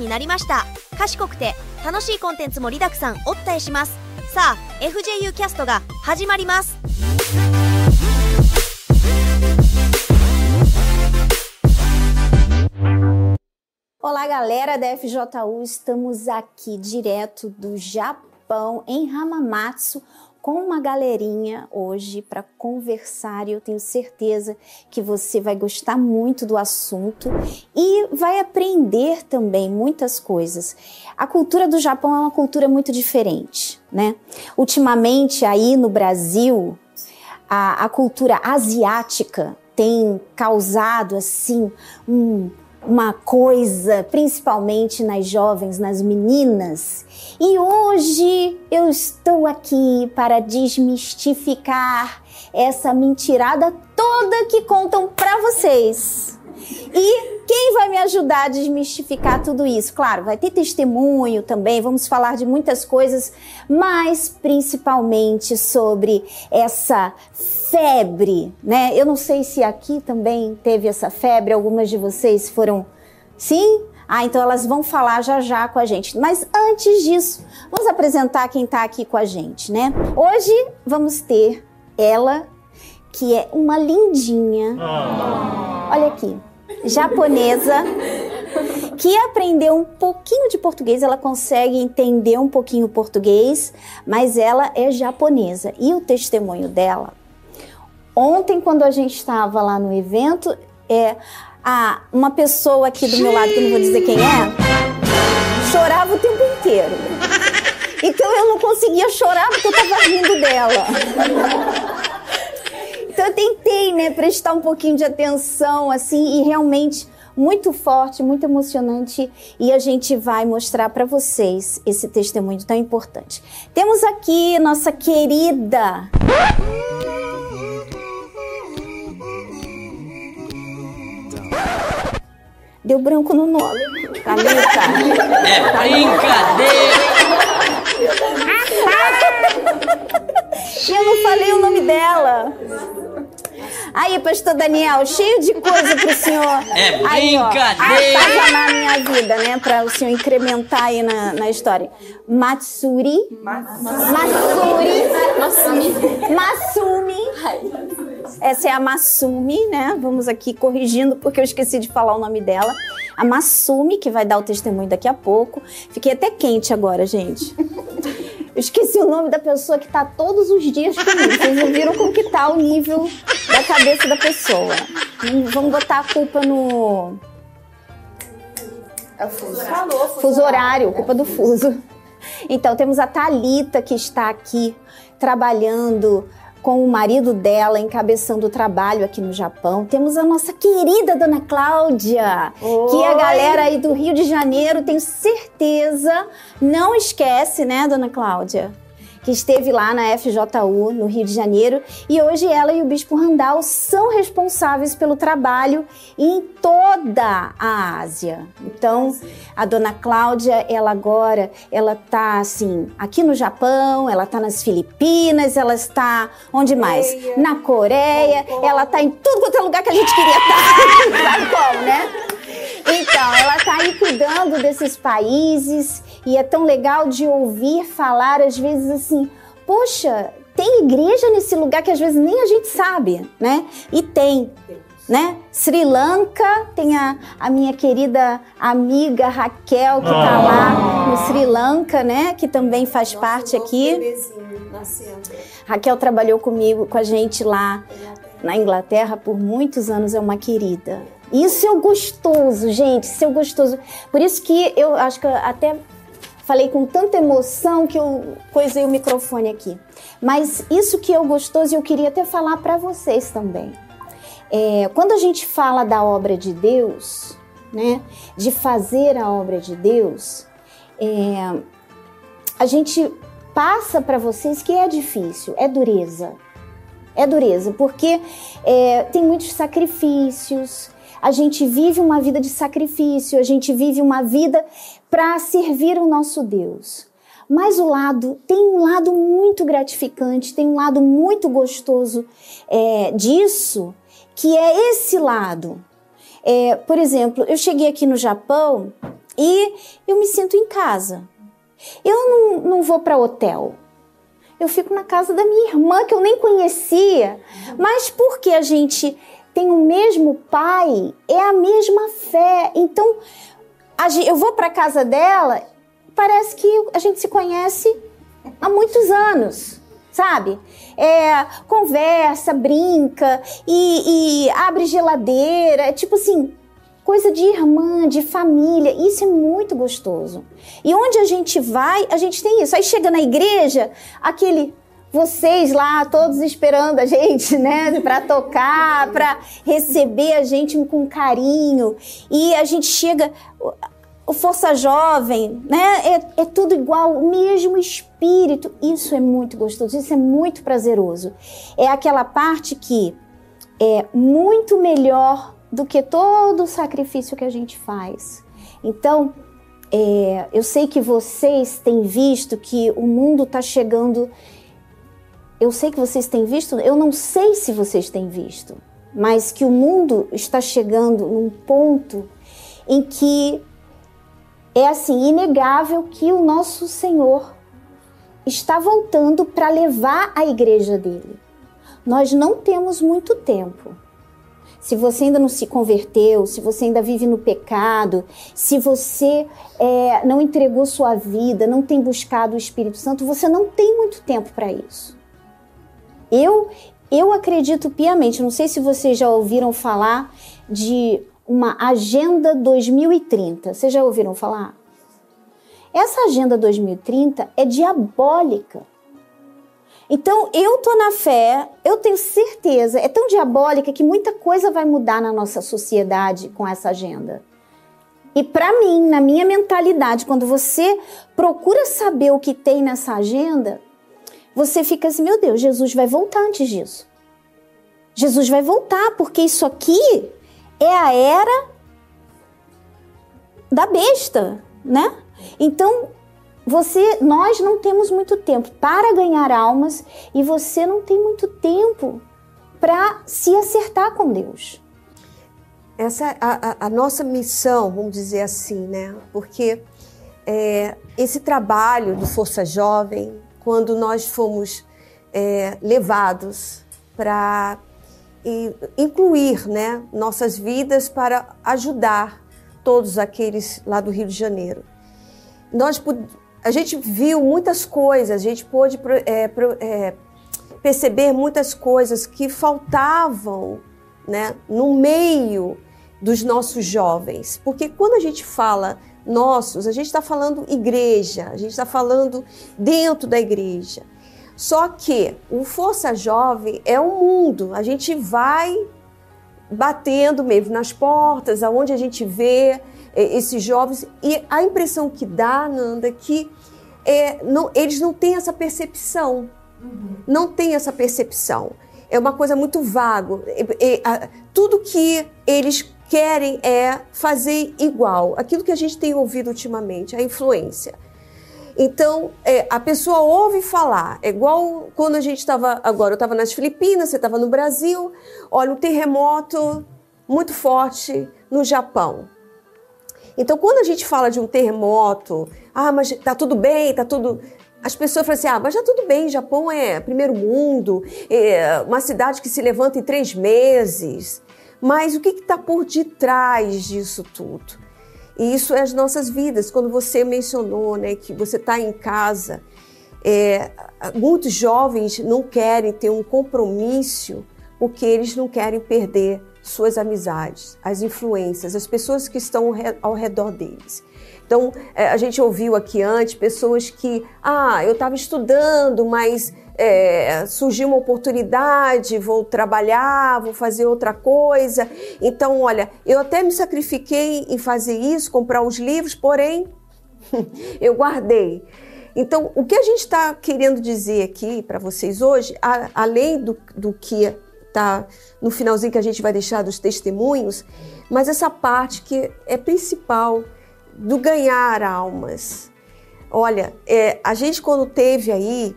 になりました賢くて楽しいコンテンツもりだくさんお伝えしますさあ FJU キャストが始まります Olá, galera da FJU. Estamos aqui direto do Japão, em Hamamatsu, com uma galerinha hoje para conversar e eu tenho certeza que você vai gostar muito do assunto e vai aprender também muitas coisas. A cultura do Japão é uma cultura muito diferente, né? Ultimamente aí no Brasil, a, a cultura asiática tem causado assim um uma coisa, principalmente nas jovens, nas meninas. E hoje eu estou aqui para desmistificar essa mentirada toda que contam para vocês. E quem vai me ajudar a desmistificar tudo isso? Claro, vai ter testemunho também, vamos falar de muitas coisas, mas principalmente sobre essa febre, né? Eu não sei se aqui também teve essa febre, algumas de vocês foram. Sim? Ah, então elas vão falar já já com a gente. Mas antes disso, vamos apresentar quem está aqui com a gente, né? Hoje vamos ter ela, que é uma lindinha. Olha aqui japonesa que aprendeu um pouquinho de português, ela consegue entender um pouquinho português, mas ela é japonesa. E o testemunho dela, ontem quando a gente estava lá no evento, é a uma pessoa aqui do meu lado, que eu não vou dizer quem é, chorava o tempo inteiro. Então eu não conseguia chorar porque eu estava rindo dela. Então eu tentei, né, prestar um pouquinho de atenção, assim, e realmente muito forte, muito emocionante e a gente vai mostrar para vocês esse testemunho tão importante. Temos aqui nossa querida Deu branco no nome. Caleta. É brincadeira. Eu não falei o nome dela. Aí, pastor Daniel, cheio de coisa pro senhor. É aí, ó, brincadeira. atazanar a minha vida, né? Pra o senhor incrementar aí na, na história. Matsuri. Matsuri. Masumi. Masumi. Essa é a Masumi, né? Vamos aqui corrigindo porque eu esqueci de falar o nome dela. A Masumi, que vai dar o testemunho daqui a pouco. Fiquei até quente agora, gente. Eu esqueci o nome da pessoa que tá todos os dias comigo. Vocês não viram como que tá o nível da cabeça da pessoa. Hum, Vamos botar a culpa no É o fuso. Falou, fuso horário, culpa do fuso. Então temos a Talita que está aqui trabalhando com o marido dela, encabeçando o trabalho aqui no Japão. Temos a nossa querida Dona Cláudia, que a galera aí do Rio de Janeiro, tenho certeza, não esquece, né, Dona Cláudia? Que esteve lá na FJU, no Rio de Janeiro, e hoje ela e o Bispo Randall são responsáveis pelo trabalho em toda a Ásia. Então, a Dona Cláudia, ela agora, ela tá assim, aqui no Japão, ela tá nas Filipinas, ela está onde mais? Coreia, Na Coreia, Hong ela tá em tudo quanto é lugar que a gente queria estar. Sabe como, né? Então, ela está aí cuidando desses países e é tão legal de ouvir falar, às vezes, assim: poxa, tem igreja nesse lugar que às vezes nem a gente sabe, né? E tem. Né? Sri Lanka, tem a, a minha querida amiga Raquel, que tá lá no Sri Lanka, né? Que também faz parte aqui. Raquel trabalhou comigo, com a gente lá na Inglaterra por muitos anos, é uma querida. Isso é o gostoso, gente, isso é o gostoso. Por isso que eu acho que até falei com tanta emoção que eu coisei o microfone aqui. Mas isso que é o gostoso, eu queria até falar para vocês também. É, quando a gente fala da obra de Deus, né, de fazer a obra de Deus, é, a gente passa para vocês que é difícil, é dureza. É dureza, porque é, tem muitos sacrifícios, a gente vive uma vida de sacrifício, a gente vive uma vida para servir o nosso Deus. Mas o lado tem um lado muito gratificante, tem um lado muito gostoso é, disso, que é esse lado. É, por exemplo, eu cheguei aqui no Japão E eu me sinto em casa. Eu não, não vou para hotel. Eu fico na casa da minha irmã, que eu nem conhecia. Mas porque a gente tem o mesmo pai, é a mesma fé. Então, eu vou para casa dela, parece que a gente se conhece há muitos anos, sabe? É, conversa, brinca e, e abre geladeira, é tipo assim, coisa de irmã, de família. Isso é muito gostoso. E onde a gente vai, a gente tem isso. Aí chega na igreja, aquele vocês lá todos esperando a gente, né, para tocar, para receber a gente com carinho. E a gente chega o Força Jovem, né? É, é, tudo igual, o mesmo espírito. Isso é muito gostoso, isso é muito prazeroso. É aquela parte que é muito melhor do que todo o sacrifício que a gente faz. Então, é, eu sei que vocês têm visto que o mundo está chegando. Eu sei que vocês têm visto, eu não sei se vocês têm visto, mas que o mundo está chegando num ponto em que é assim inegável que o nosso Senhor está voltando para levar a igreja dele. Nós não temos muito tempo se você ainda não se converteu, se você ainda vive no pecado, se você é, não entregou sua vida, não tem buscado o Espírito Santo, você não tem muito tempo para isso. Eu, eu acredito piamente, não sei se vocês já ouviram falar de uma Agenda 2030. Vocês já ouviram falar? Essa Agenda 2030 é diabólica. Então, eu tô na fé, eu tenho certeza, é tão diabólica que muita coisa vai mudar na nossa sociedade com essa agenda. E para mim, na minha mentalidade, quando você procura saber o que tem nessa agenda, você fica assim: meu Deus, Jesus vai voltar antes disso. Jesus vai voltar, porque isso aqui é a era da besta, né? Então, você, nós não temos muito tempo para ganhar almas e você não tem muito tempo para se acertar com Deus. Essa é a, a, nossa missão, vamos dizer assim, né? Porque é, esse trabalho do Força Jovem, quando nós fomos é, levados para incluir né, nossas vidas para ajudar todos aqueles lá do Rio de Janeiro. Nós a gente viu muitas coisas, a gente pôde é, é, perceber muitas coisas que faltavam né, no meio dos nossos jovens. Porque quando a gente fala nossos, a gente está falando igreja, a gente está falando dentro da igreja. Só que o Força Jovem é um mundo, a gente vai batendo mesmo nas portas, aonde a gente vê é, esses jovens. E a impressão que dá, Nanda, é que é, não, eles não têm essa percepção. Uhum. Não têm essa percepção. É uma coisa muito vago. A, tudo que eles querem é fazer igual. Aquilo que a gente tem ouvido ultimamente, a influência. Então, é, a pessoa ouve falar, é igual quando a gente estava, agora eu estava nas Filipinas, você estava no Brasil, olha, um terremoto muito forte no Japão. Então, quando a gente fala de um terremoto, ah, mas tá tudo bem, tá tudo. As pessoas falam assim: ah, mas já tudo bem, Japão é primeiro mundo, é uma cidade que se levanta em três meses. Mas o que está por detrás disso tudo? E isso é as nossas vidas. Quando você mencionou né, que você está em casa, é, muitos jovens não querem ter um compromisso porque eles não querem perder suas amizades, as influências, as pessoas que estão ao redor deles. Então, é, a gente ouviu aqui antes pessoas que, ah, eu estava estudando, mas é, surgiu uma oportunidade, vou trabalhar, vou fazer outra coisa. Então, olha, eu até me sacrifiquei em fazer isso, comprar os livros, porém, eu guardei. Então, o que a gente está querendo dizer aqui para vocês hoje, a, além do, do que tá no finalzinho que a gente vai deixar dos testemunhos, mas essa parte que é principal do ganhar almas. Olha, é, a gente quando teve aí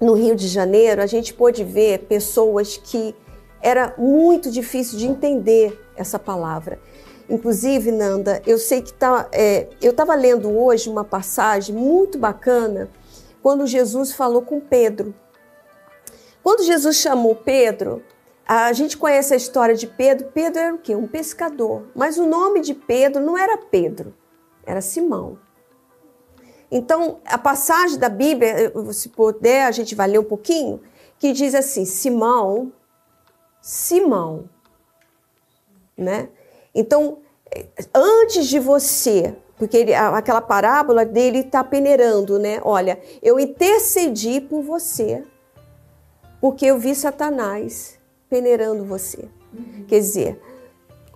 no Rio de Janeiro, a gente pôde ver pessoas que era muito difícil de entender essa palavra. Inclusive, Nanda, eu sei que tá. É, eu estava lendo hoje uma passagem muito bacana quando Jesus falou com Pedro. Quando Jesus chamou Pedro, a gente conhece a história de Pedro. Pedro era o quê? Um pescador. Mas o nome de Pedro não era Pedro, era Simão. Então, a passagem da Bíblia, se puder, a gente vai ler um pouquinho, que diz assim: Simão, Simão, né? Então, antes de você, porque ele, aquela parábola dele está peneirando, né? Olha, eu intercedi por você, porque eu vi Satanás peneirando você. Uhum. Quer dizer,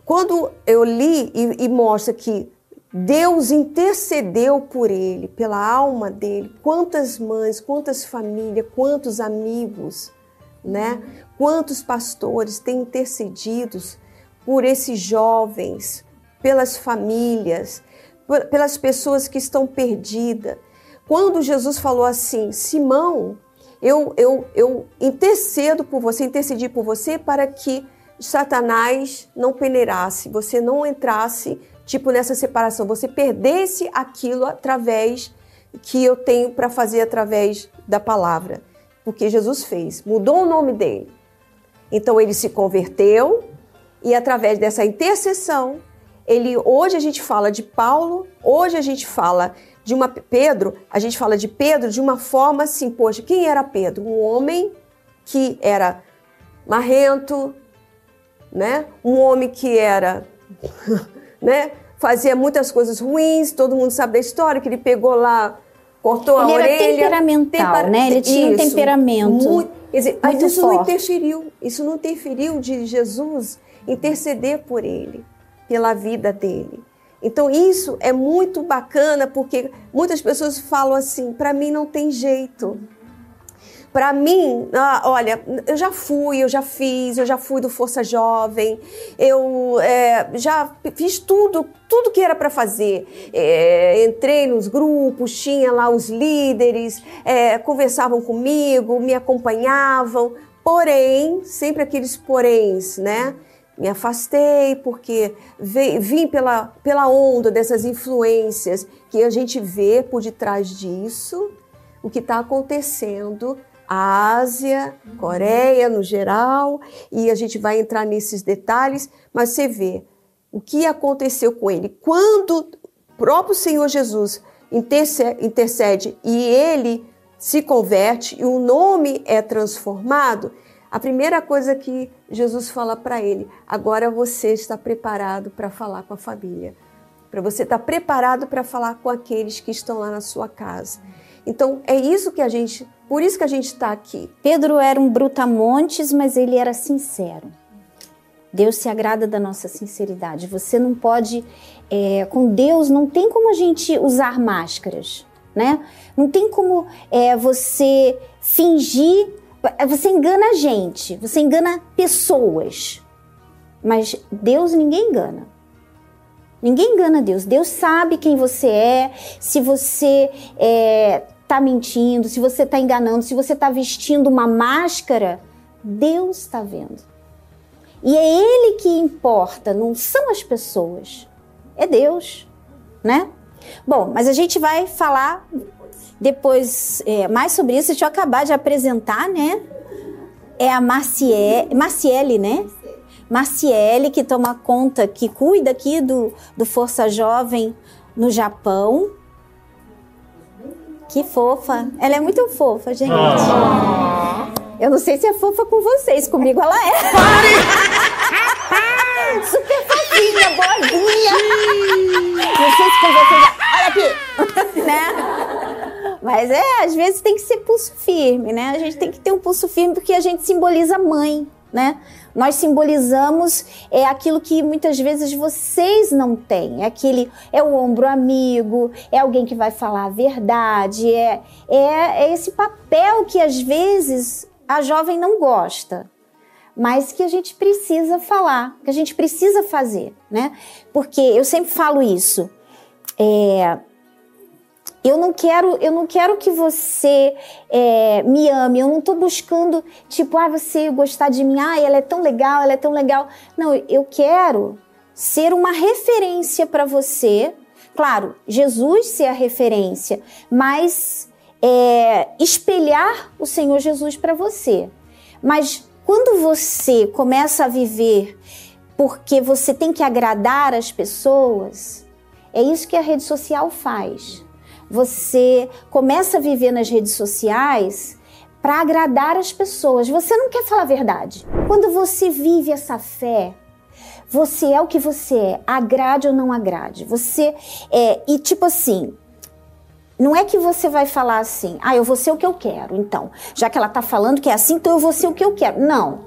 quando eu li e, e mostra que Deus intercedeu por ele, pela alma dele. Quantas mães, quantas famílias, quantos amigos, né? Quantos pastores têm intercedido por esses jovens, pelas famílias, pelas pessoas que estão perdidas. Quando Jesus falou assim, Simão, eu, eu, eu intercedo por você, intercedi por você para que Satanás não peneirasse, você não entrasse tipo nessa separação, você perdesse aquilo através que eu tenho para fazer através da palavra. Porque Jesus fez, mudou o nome dele. Então ele se converteu e através dessa intercessão, ele hoje a gente fala de Paulo, hoje a gente fala de uma Pedro, a gente fala de Pedro de uma forma assim, poxa, quem era Pedro? Um homem que era marrento, né? Um homem que era né? Fazia muitas coisas ruins, todo mundo sabe da história, que ele pegou lá, cortou ele a orelha. Ele era temperamental, né? Ele tinha isso, um temperamento muito, quer dizer, Mas isso forte. não interferiu, isso não interferiu de Jesus interceder por ele, pela vida dele. Então isso é muito bacana porque muitas pessoas falam assim, para mim não tem jeito. Para mim, ah, olha, eu já fui, eu já fiz, eu já fui do Força Jovem, eu é, já fiz tudo, tudo que era para fazer. É, entrei nos grupos, tinha lá os líderes, é, conversavam comigo, me acompanhavam, porém, sempre aqueles poréns, né? Me afastei porque vim pela, pela onda dessas influências que a gente vê por detrás disso, o que está acontecendo Ásia, Coreia no geral, e a gente vai entrar nesses detalhes, mas você vê o que aconteceu com ele. Quando o próprio Senhor Jesus intercede, e ele se converte e o nome é transformado, a primeira coisa que Jesus fala para ele, agora você está preparado para falar com a família, para você estar preparado para falar com aqueles que estão lá na sua casa. Então é isso que a gente por isso que a gente está aqui. Pedro era um brutamontes, mas ele era sincero. Deus se agrada da nossa sinceridade. Você não pode, é, com Deus, não tem como a gente usar máscaras, né? Não tem como é, você fingir. Você engana a gente, você engana pessoas. Mas Deus ninguém engana. Ninguém engana Deus. Deus sabe quem você é. Se você é, está mentindo, se você está enganando, se você está vestindo uma máscara, Deus está vendo. E é Ele que importa, não são as pessoas. É Deus, né? Bom, mas a gente vai falar depois é, mais sobre isso. Deixa eu acabar de apresentar, né? É a Marciele, Marciele né? Marciele, que toma conta, que cuida aqui do, do Força Jovem no Japão. Que fofa. Ela é muito fofa, gente. Oh. Eu não sei se é fofa com vocês, comigo ela é. Super fofinha, boazinha. não sei se com vocês. Olha aqui! né? Mas é, às vezes tem que ser pulso firme, né? A gente tem que ter um pulso firme porque a gente simboliza mãe, né? Nós simbolizamos é aquilo que muitas vezes vocês não têm. É aquele é o ombro amigo, é alguém que vai falar a verdade, é, é, é esse papel que às vezes a jovem não gosta, mas que a gente precisa falar, que a gente precisa fazer, né? Porque eu sempre falo isso. É, eu não quero, eu não quero que você é, me ame. Eu não estou buscando tipo, ah, você gostar de mim. Ah, ela é tão legal, ela é tão legal. Não, eu quero ser uma referência para você. Claro, Jesus ser a referência, mas é, espelhar o Senhor Jesus para você. Mas quando você começa a viver porque você tem que agradar as pessoas, é isso que a rede social faz. Você começa a viver nas redes sociais para agradar as pessoas. Você não quer falar a verdade. Quando você vive essa fé, você é o que você é, agrade ou não agrade. Você é e tipo assim, não é que você vai falar assim, ah, eu vou ser o que eu quero. Então, já que ela tá falando que é assim, então eu vou ser o que eu quero. Não.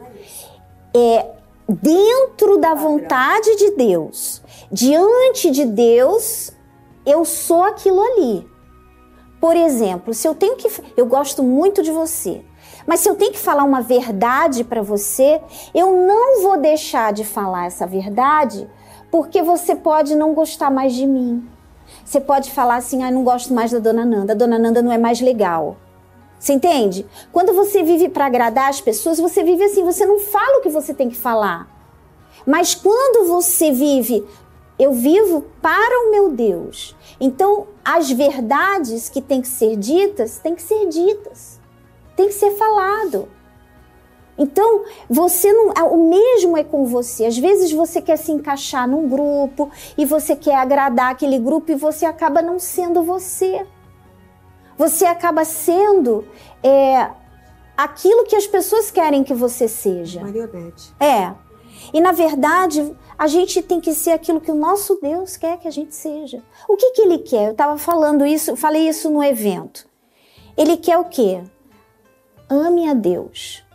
É dentro da vontade de Deus, diante de Deus, eu sou aquilo ali. Por exemplo, se eu tenho que. Eu gosto muito de você. Mas se eu tenho que falar uma verdade para você, eu não vou deixar de falar essa verdade, porque você pode não gostar mais de mim. Você pode falar assim: ah, não gosto mais da dona Nanda, a dona Nanda não é mais legal. Você entende? Quando você vive para agradar as pessoas, você vive assim, você não fala o que você tem que falar. Mas quando você vive, eu vivo para o meu Deus. Então, as verdades que têm que ser ditas, têm que ser ditas. Tem que ser falado. Então, você não. O mesmo é com você. Às vezes você quer se encaixar num grupo e você quer agradar aquele grupo e você acaba não sendo você. Você acaba sendo é, aquilo que as pessoas querem que você seja. Marionete. É. E na verdade, a gente tem que ser aquilo que o nosso Deus quer que a gente seja. O que, que ele quer? Eu estava falando isso, falei isso no evento. Ele quer o quê? Ame a Deus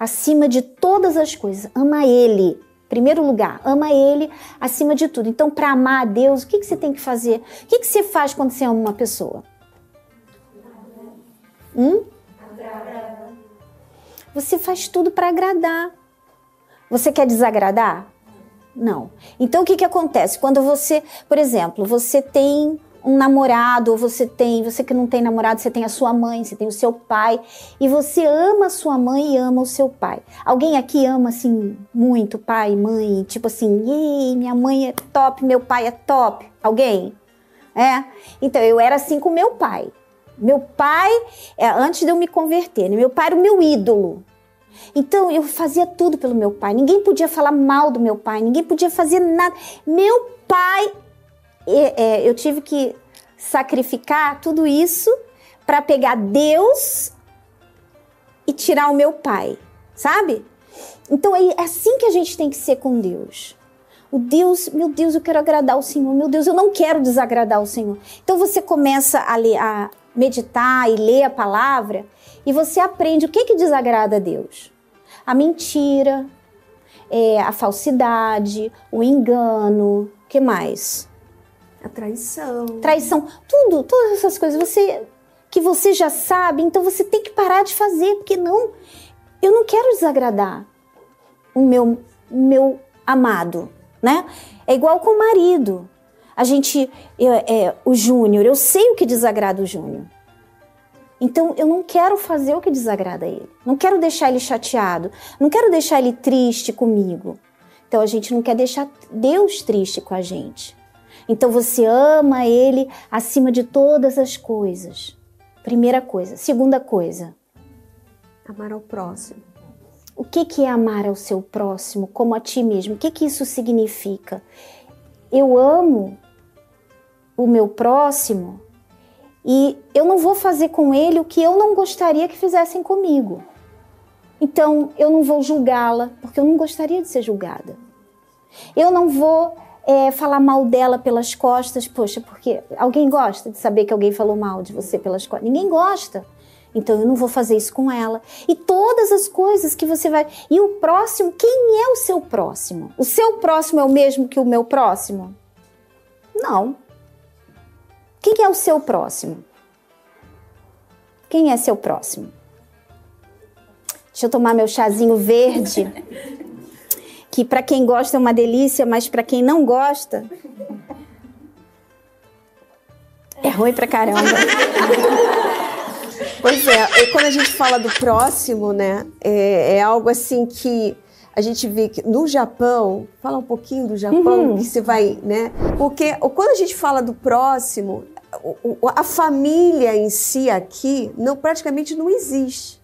acima de todas as coisas. Ama Ele. Primeiro lugar, ama Ele acima de tudo. Então, para amar a Deus, o que, que você tem que fazer? O que, que você faz quando você ama uma pessoa? Hum? Você faz tudo para agradar. Você quer desagradar? Não. Então, o que, que acontece? Quando você, por exemplo, você tem um namorado, ou você tem, você que não tem namorado, você tem a sua mãe, você tem o seu pai, e você ama a sua mãe e ama o seu pai. Alguém aqui ama assim muito pai, mãe, tipo assim, minha mãe é top, meu pai é top. Alguém? É? Então eu era assim com meu pai. Meu pai, é, antes de eu me converter, né? meu pai era o meu ídolo. Então eu fazia tudo pelo meu pai. Ninguém podia falar mal do meu pai, ninguém podia fazer nada. Meu pai é, eu tive que sacrificar tudo isso para pegar Deus e tirar o meu pai, sabe? Então é assim que a gente tem que ser com Deus. O Deus, meu Deus, eu quero agradar o Senhor. Meu Deus, eu não quero desagradar o Senhor. Então você começa a, ler, a meditar e ler a palavra e você aprende o que que desagrada a Deus. A mentira, é, a falsidade, o engano, o que mais? A traição. Traição, tudo, todas essas coisas você que você já sabe, então você tem que parar de fazer, porque não, eu não quero desagradar o meu meu amado, né? É igual com o marido. A gente, eu, é, o Júnior, eu sei o que desagrada o Júnior. Então eu não quero fazer o que desagrada ele. Não quero deixar ele chateado. Não quero deixar ele triste comigo. Então a gente não quer deixar Deus triste com a gente. Então você ama ele acima de todas as coisas. Primeira coisa. Segunda coisa. Amar ao próximo. O que, que é amar ao seu próximo como a ti mesmo? O que, que isso significa? Eu amo o meu próximo e eu não vou fazer com ele o que eu não gostaria que fizessem comigo. Então eu não vou julgá-la, porque eu não gostaria de ser julgada. Eu não vou é, falar mal dela pelas costas, poxa, porque alguém gosta de saber que alguém falou mal de você pelas costas? Ninguém gosta. Então eu não vou fazer isso com ela. E todas as coisas que você vai. E o próximo, quem é o seu próximo? O seu próximo é o mesmo que o meu próximo? Não. Quem é o seu próximo? Quem é seu próximo? Deixa eu tomar meu chazinho verde. que para quem gosta é uma delícia, mas para quem não gosta é ruim pra caramba. pois é, e quando a gente fala do próximo, né, é, é algo assim que a gente vê que no Japão, fala um pouquinho do Japão, Uhum. que você vai, né? Porque quando a gente fala do próximo, a família em si aqui não praticamente não existe.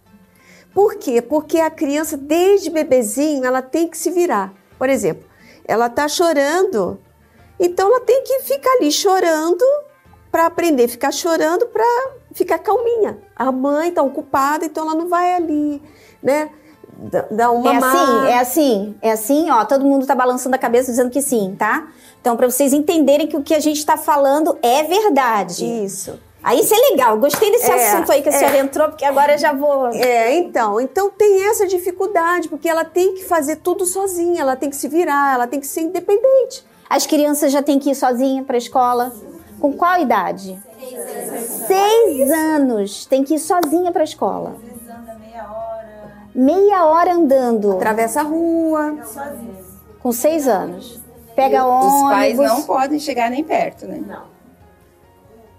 Por quê? Porque a criança, desde bebezinho, ela tem que se virar. Por exemplo, ela tá chorando, então ela tem que ficar ali chorando para aprender a ficar chorando para ficar calminha. A mãe tá ocupada, então ela não vai ali, né? Dar uma É má- assim, é assim, é assim, ó. Todo mundo tá balançando a cabeça dizendo que sim, tá? Então, pra vocês entenderem que o que a gente tá falando é verdade. Isso. Aí isso é legal. Gostei desse É, assunto aí que a é. senhora entrou, porque agora eu já vou. É, então, então tem essa dificuldade, porque ela tem que fazer tudo sozinha, ela tem que se virar, ela tem que ser independente. As crianças já têm que ir sozinha pra escola. Com qual idade? Seis anos. Tem que ir sozinha pra escola. Meia hora andando. Atravessa a rua. Com seis anos. Pega Os ônibus. pais não podem chegar nem perto, né?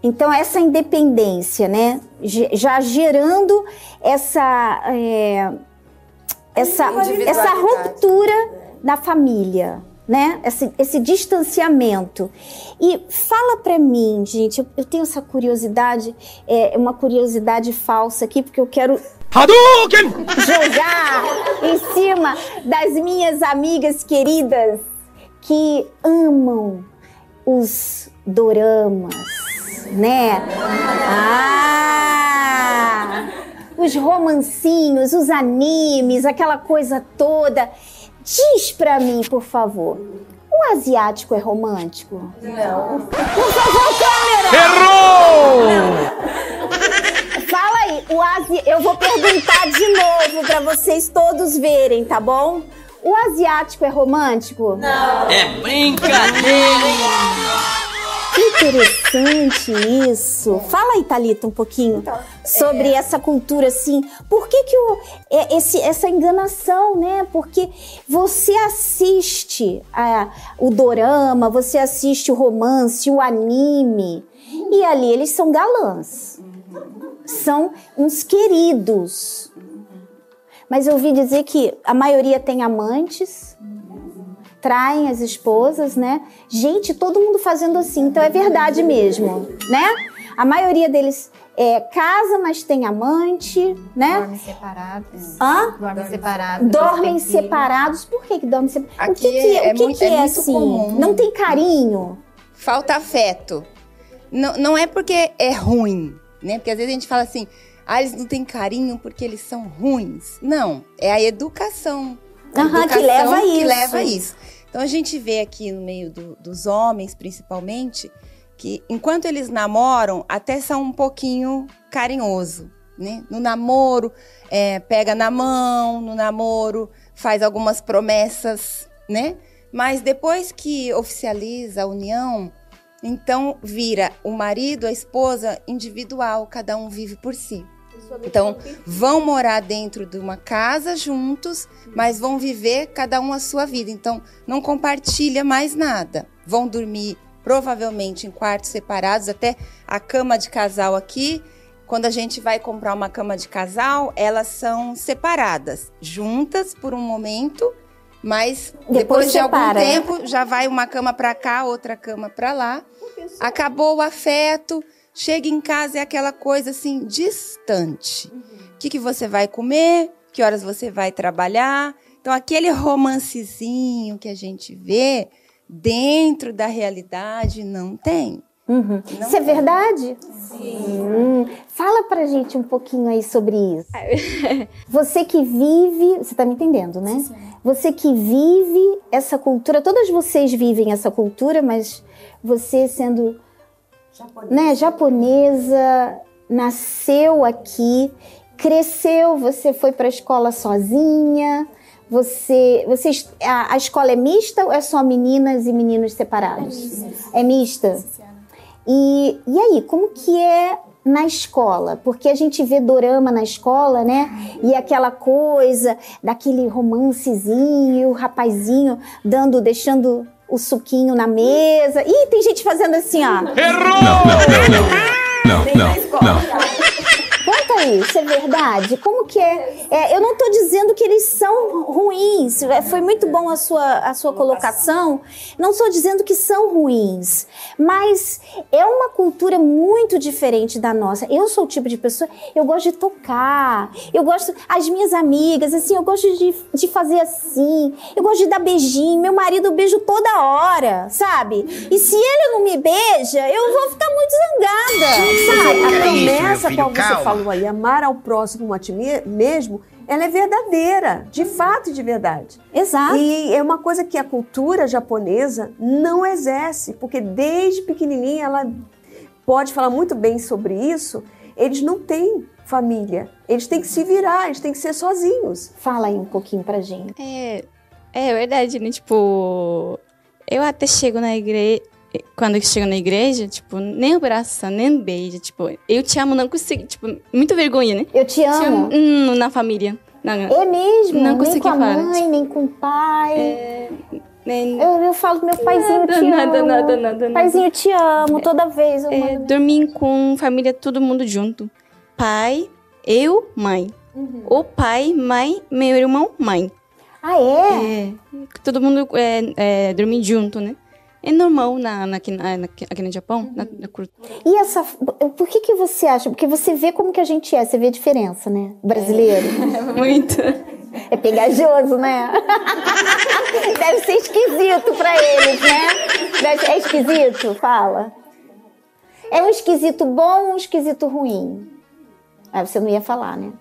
Então, essa independência, né? Já gerando essa, é, essa, essa ruptura na família, né? Esse, esse distanciamento. E fala pra mim, gente, eu, eu tenho essa curiosidade, é uma curiosidade falsa aqui, porque eu quero jogar em cima das minhas amigas queridas que amam os doramas, né? Ah! Os romancinhos, os animes, aquela coisa toda. Diz pra mim, por favor, o asiático é romântico? Não. Por favor, câmera! Fala o asi... eu vou perguntar de novo pra vocês todos verem, tá bom? O asiático é romântico? É brincadeira! Que interessante isso. Fala aí, Thalita, um pouquinho sobre essa cultura, assim. Por que que o, é, esse, essa enganação, né? Porque você assiste a- o dorama, você assiste o romance, o anime, e ali eles são galãs. São uns queridos. Mas eu ouvi dizer que a maioria tem amantes, traem as esposas, né? Gente, todo mundo fazendo assim, então é verdade mesmo, né? A maioria deles é, casa, mas tem amante, né? Dorme separados. Hã? Dorme separados. Dormem separados. Por que, que dormem separados? O que, que, é o que, muito- que é é, assim? comum. Não tem carinho? Falta afeto. Não, não é porque é ruim, né? Porque às vezes a gente fala assim, ah, eles não têm carinho porque eles são ruins. Não, é a educação. A que educação leva a que isso. leva isso. Então a gente vê aqui no meio do- dos homens, principalmente, que enquanto eles namoram, até são um pouquinho carinhoso, né? No namoro, é, pega na mão, no namoro, faz algumas promessas, né? Mas depois que oficializa a união, então vira o marido, a esposa individual, cada um vive por si. Então, vão morar dentro de uma casa juntos, mas vão viver cada um a sua vida. Então, não compartilha mais nada. Vão dormir provavelmente em quartos separados, até a cama de casal aqui. Quando a gente vai comprar uma cama de casal, elas são separadas, juntas por um momento, mas Depois depois, de algum separa. tempo já vai uma cama para cá, outra cama para lá. Acabou o afeto, chega em casa é aquela coisa assim distante. O que, que você vai comer? Que horas você vai trabalhar? Então aquele romancezinho que a gente vê dentro da realidade não tem. Uhum. Isso é verdade? Sim. Fala pra gente um pouquinho aí sobre isso. Você que vive, você tá me entendendo, né? Você que vive essa cultura, todas vocês vivem essa cultura, mas você sendo né, japonesa, nasceu aqui, cresceu, você foi pra escola sozinha, você, vocês, a, a escola é mista ou é só meninas e meninos separados? É mista. E, e aí, como que é na escola? Porque a gente vê dorama na escola, né? E aquela coisa daquele romancezinho, e o rapazinho dando, deixando o suquinho na mesa. Ih, tem gente fazendo assim, ó. Não, não, não, não. Não, não, não. Conta aí, isso é verdade? Como que é? É, eu não estou dizendo que eles são ruins. É, Foi muito bom a sua, a sua colocação. Não estou dizendo que são ruins, mas é uma cultura muito diferente da nossa. Eu sou o tipo de pessoa, eu gosto de tocar, eu gosto, as minhas amigas, assim, eu gosto de, de fazer assim, eu gosto de dar beijinho. Meu marido eu beijo toda hora, sabe? E se ele não me beija, eu vou ficar muito zangada, sabe? A é promessa, qual você falou aí, amar ao próximo como a ti me- mesmo, ela é verdadeira, de fato e de verdade. Exato. E é uma coisa que a cultura japonesa não exerce, porque desde pequenininha ela pode falar muito bem sobre isso. Eles não têm família, eles têm que se virar, eles têm que ser sozinhos. Fala aí um pouquinho pra gente. É, é verdade, né? Tipo, eu até chego na igreja. Quando chego na igreja, tipo, nem abraça, nem beija. Tipo, eu te amo, não consigo. Tipo, muita vergonha, né? Eu te Te amo. hum, na família. Na, É mesmo? Não nem consegui com a mãe, nem com o pai. nem, Eu, eu falo, meu paizinho nada, te nada, amo. nada, nada, nada. Paizinho te amo, toda vez. Eu É, dormir com família, todo mundo junto. Pai, eu, mãe. O pai, mãe, meu irmão, mãe. Ah, é? É, todo mundo é, é, dormir junto, né? É normal na, na, aqui, na, na- aqui no Japão, na, na cultura. E essa. Por que, que você acha? Porque você vê como que a gente é, você vê a diferença, né? Brasileiro. Muito. É pegajoso, né? Deve ser esquisito pra eles, né? Deve- É esquisito? Fala. É um esquisito bom ou um esquisito ruim? Ah, você não ia falar, né?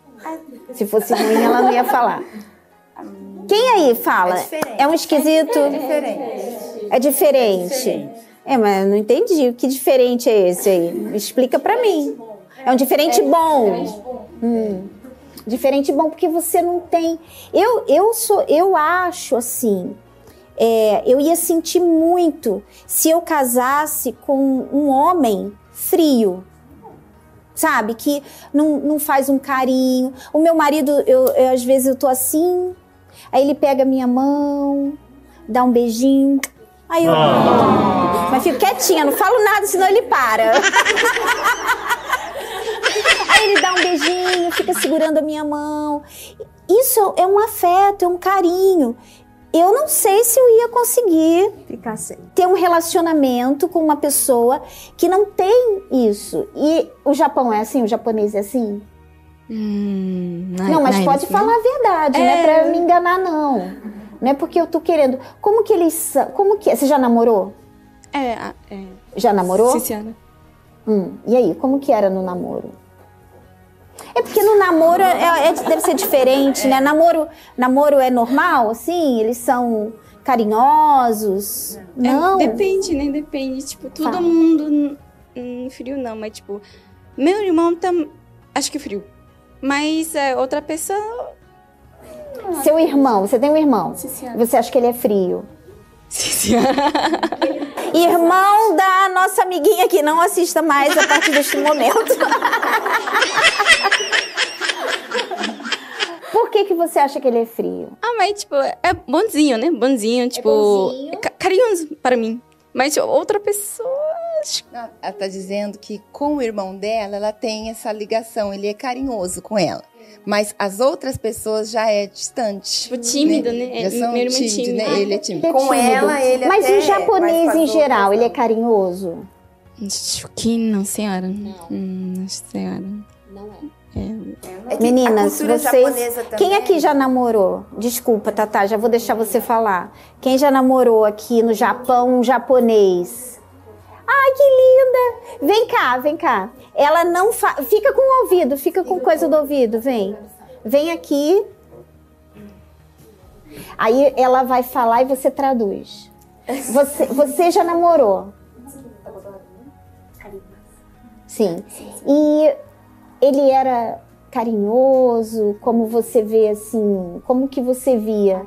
Se fosse ruim, ela não ia falar. Quem aí fala? É, um esquisito? É diferente. É diferente. É, mas eu não entendi. Que diferente é esse aí? Me Explica pra mim. É um diferente bom. Hum. Diferente bom porque você não tem. Eu, eu sou, eu acho assim. é, eu ia sentir muito se eu casasse com um homem frio, sabe? Que não, não faz um carinho. O meu marido, eu, eu, às vezes eu tô assim, aí ele pega minha mão, dá um beijinho. Aí eu. Mas fico quietinha, não falo nada, senão ele para. Aí ele dá um beijinho, fica segurando a minha mão. Isso é um afeto, é um carinho. Eu não sei se eu ia conseguir Ficar sem. ter um relacionamento com uma pessoa que não tem isso. E o Japão é assim? O japonês é assim? Hum, não, mas pode falar a verdade, não é pra me enganar, não. Não é porque eu tô querendo. Como que eles são? Como que. Você já namorou? É, é. Já namorou? Senhora. Hum, e aí, como que era no namoro? É porque no namoro é- é- deve ser diferente, né? Namoro, namoro é normal, assim? Eles são carinhosos? Não. É, depende, né? Depende. Tipo, todo Fala. mundo. hum, frio não, mas tipo. Meu irmão tá. Acho que frio. Mas é, outra pessoa. Seu irmão, você tem um irmão? Sim, senhora. Você acha que ele é frio? Sim, senhora. Irmão da nossa amiguinha que não assista mais a partir deste momento. Por que, que você acha que ele é frio? Ah, mas tipo, é bonzinho, né? Bonzinho, tipo. bonzinho. é ca- carinhoso para mim. Mas outra pessoa. ela tá dizendo que com o irmão dela, ela tem essa ligação, ele é carinhoso com ela. Mas as outras pessoas já é distante. Tipo, tímido, né? Já são Meu irmão é tímidos, tímido. né? Ele é tímido. Ele é Com tímido. ela, ele Mas até o é, japonês em geral, ele é não. carinhoso? Que não, senhora. Hum, não, senhora. É que Meninas, vocês. japonesa também- Quem aqui já namorou? Desculpa, Tatá, já vou deixar você falar. Quem já namorou aqui no Japão um japonês? Ai, que linda! Vem cá, vem cá. Ela não fa... Fica com o ouvido, fica com coisa do ouvido, vem. Vem aqui. Aí ela vai falar e você traduz. Você, você já namorou? Sim. E ele era carinhoso, como você vê assim, como que você via?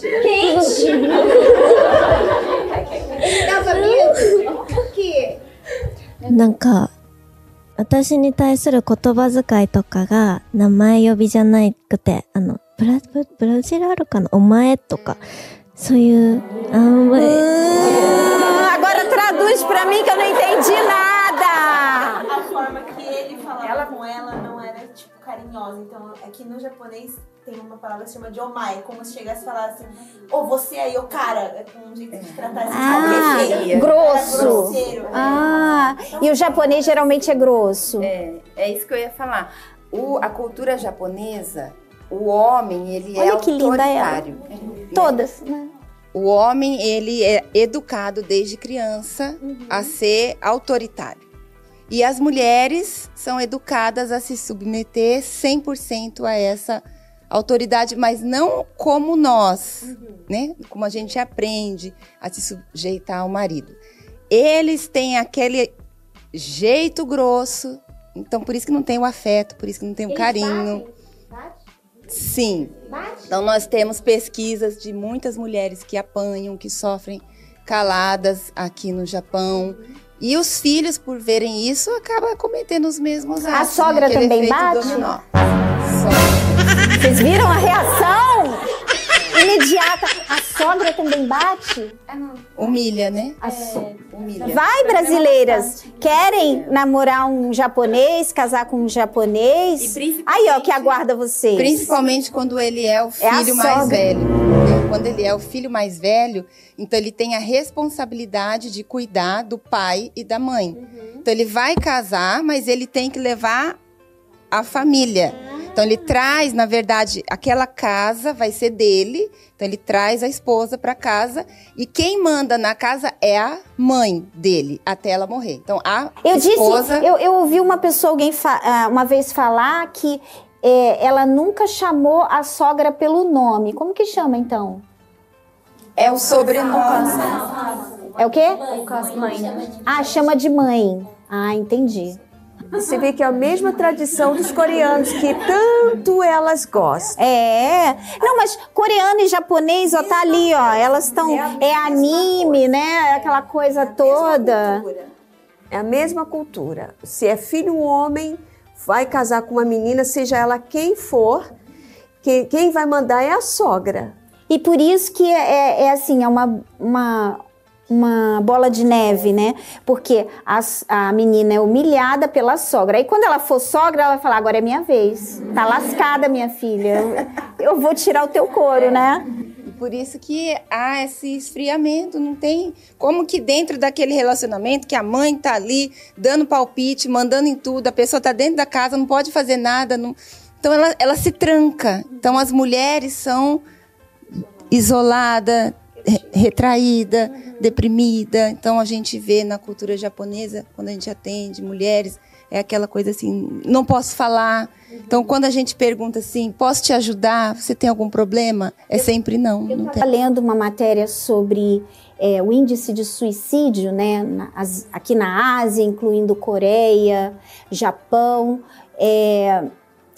quente. Quê? なんか、私に対する言葉遣いとかが名前呼びじゃなくて、あの、ブラ、ブブラジルあるかなお前とか、そういう、あんまり、Ah, agora traduz pra mim que eu não entendi nada. A forma que ele falava com ela não era, tipo, carinhosa. Então, aqui no japonês tem uma palavra que se chama de omae. Como se chegasse e falasse, ô, você aí, ô cara. É com um jeito de tratar assim. Ah, Era grosso. grosseiro, é. Ah, e o japonês geralmente é grosso. É, é isso que eu ia falar. O, a cultura japonesa, o homem, ele é Olha que linda ela. autoritário. né? Todas, né? O homem, ele é educado desde criança Uhum. a ser autoritário. E as mulheres são educadas a se submeter 100% a essa autoridade, mas não como nós, Uhum. né? Como a gente aprende a se sujeitar ao marido. Eles têm aquele jeito grosso, então por isso que não tem o afeto, por isso que não tem o carinho. Sim. Então nós temos pesquisas de muitas mulheres que apanham, que sofrem caladas aqui no Japão. E os filhos, por verem isso, acabam cometendo os mesmos atos. A né? sogra Aquele também bate? dominó. Vocês viram a reação? Imediata. A sogra também bate? Humilha, né? A so- Humilha. Vai, brasileiras! Querem namorar um japonês, casar com um japonês? Aí, ó, que aguarda vocês. Principalmente quando ele é o É filho mais sogra. velho. Quando ele é o filho mais velho, então ele tem a responsabilidade de cuidar do pai e da mãe. Uhum. Então ele vai casar, mas ele tem que levar a família. Então ele traz, na verdade, aquela casa vai ser dele. Então ele traz a esposa para casa e quem manda na casa é a mãe dele até ela morrer. Então a Eu esposa disse, eu, eu ouvi uma pessoa, alguém fa- ah, uma vez falar que é, ela nunca chamou a sogra pelo nome. Como que chama então? é o sobrenome. É o quê? Ah, chama de mãe. Ah, entendi. Você vê que é a mesma tradição dos coreanos, que tanto elas gostam. É. Não, mas coreano e japonês, ó, tá ali, ó. Elas estão. É anime, né? Aquela coisa toda. É a mesma cultura. Se é filho um homem, vai casar com uma menina, seja ela quem for, que, quem vai mandar é a sogra. E por isso que é, é assim, é uma, uma, uma bola de neve, né? Porque a, a menina é humilhada pela sogra. Aí quando ela for sogra, ela vai falar, agora é minha vez. Tá lascada, minha filha. Eu, vou tirar o teu couro, né? Por isso que há esse esfriamento, não tem como que dentro daquele relacionamento que a mãe tá ali dando palpite, mandando em tudo, a pessoa tá dentro da casa, não pode fazer nada, não... então ela, ela se tranca. Então as mulheres são isolada, re- retraída, deprimida. Então a gente vê na cultura japonesa, quando a gente atende mulheres, é aquela coisa assim, não posso falar. Então quando a gente pergunta assim, posso te ajudar? Você tem algum problema? É sempre não. tem. Estava lendo uma matéria sobre é, o índice de suicídio, né, na- as- aqui na Ásia, incluindo Coreia, Japão, é,